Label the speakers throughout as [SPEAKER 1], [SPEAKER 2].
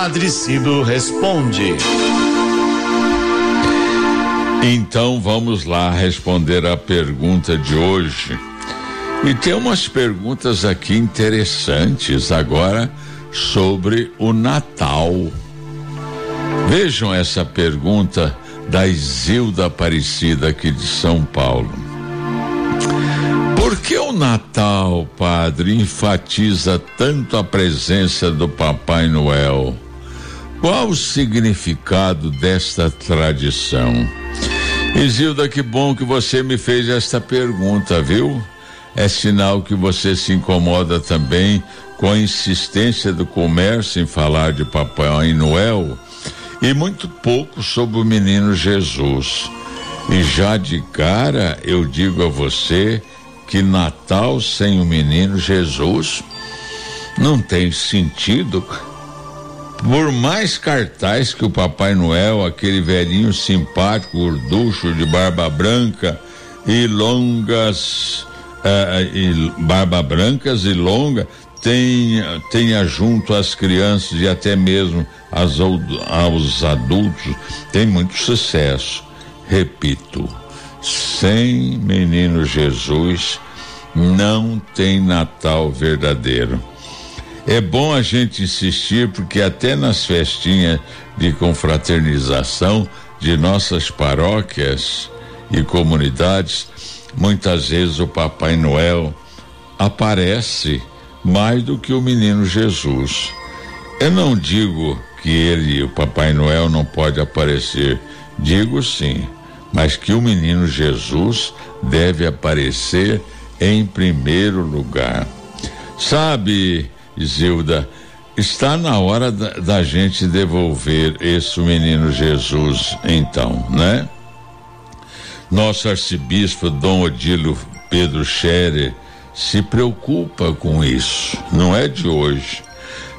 [SPEAKER 1] Padre Cido responde.
[SPEAKER 2] Então vamos lá responder a pergunta de hoje. E tem umas perguntas aqui interessantes agora sobre o Natal. Vejam essa pergunta da Isilda Aparecida aqui de São Paulo. Por que o Natal, padre, enfatiza tanto a presença do Papai Noel? Qual o significado desta tradição? Isilda, que bom que você me fez esta pergunta, viu? É sinal que você se incomoda também com a insistência do comércio em falar de Papai Noel e muito pouco sobre o menino Jesus. E já de cara eu digo a você que Natal sem o menino Jesus não tem sentido. Por mais cartaz que o Papai Noel, aquele velhinho simpático, gorducho de barba branca e longas, uh, e barba brancas e longa, tenha, tenha junto às crianças e até mesmo aos adultos, tem muito sucesso. Repito, sem menino Jesus não tem Natal verdadeiro. É bom a gente insistir porque até nas festinhas de confraternização de nossas paróquias e comunidades, muitas vezes o Papai Noel aparece mais do que o menino Jesus. Eu não digo que ele, o Papai Noel, não pode aparecer, digo sim mas que o menino Jesus deve aparecer em primeiro lugar. Sabe, Zilda, está na hora da, da, gente devolver esse menino Jesus, então, né? Nosso arcebispo Dom Odilo Pedro Scherer se preocupa com isso, não é de hoje.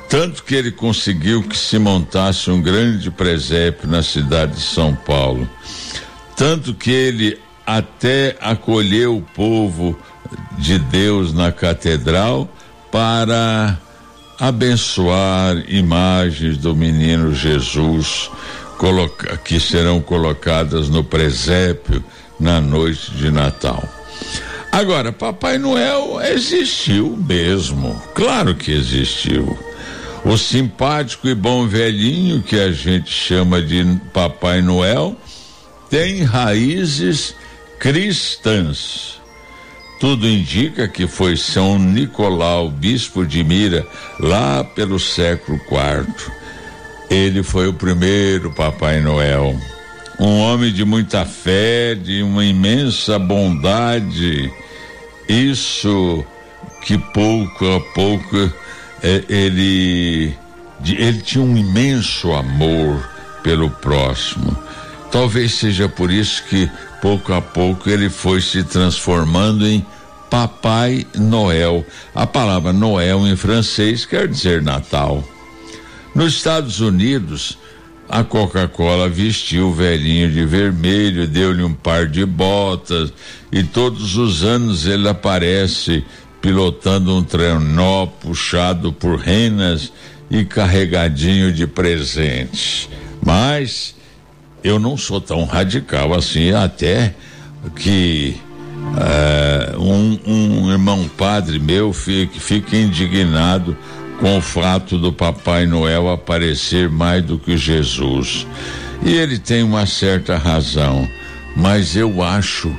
[SPEAKER 2] Tanto que ele conseguiu que se montasse um grande presépio na cidade de São Paulo tanto que ele até acolheu o povo de Deus na catedral para abençoar imagens do menino Jesus coloca, que serão colocadas no presépio na noite de Natal. Agora, Papai Noel existiu mesmo, claro que existiu. O simpático e bom velhinho que a gente chama de Papai Noel tem raízes cristãs. Tudo indica que foi São Nicolau, bispo de Mira, lá pelo século IV. Ele foi o primeiro Papai Noel. Um homem de muita fé, de uma imensa bondade. Isso que pouco a pouco é, ele, ele tinha um imenso amor pelo próximo Talvez seja por isso que pouco a pouco ele foi se transformando em Papai Noel. A palavra Noel em francês quer dizer Natal. Nos Estados Unidos, a Coca-Cola vestiu o velhinho de vermelho, deu-lhe um par de botas e todos os anos ele aparece pilotando um trenó puxado por renas e carregadinho de presentes. Mas eu não sou tão radical assim, até que uh, um, um, irmão padre meu fica indignado com o fato do Papai Noel aparecer mais do que Jesus. E ele tem uma certa razão, mas eu acho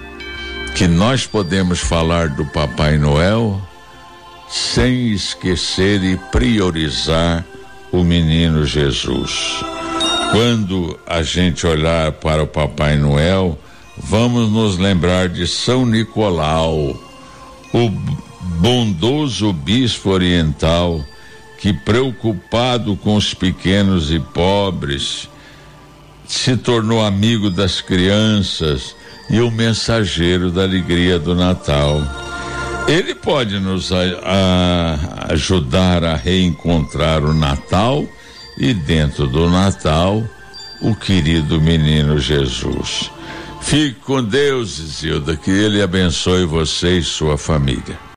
[SPEAKER 2] que nós podemos falar do Papai Noel sem esquecer e priorizar o menino Jesus. Quando a gente olhar para o Papai Noel, vamos nos lembrar de São Nicolau, o bondoso bispo oriental que, preocupado com os pequenos e pobres, se tornou amigo das crianças e o mensageiro da alegria do Natal. Ele pode nos a, a, ajudar a reencontrar o Natal e dentro do Natal, o querido menino Jesus. Fique com Deus, Zilda, que Ele abençoe você e sua família.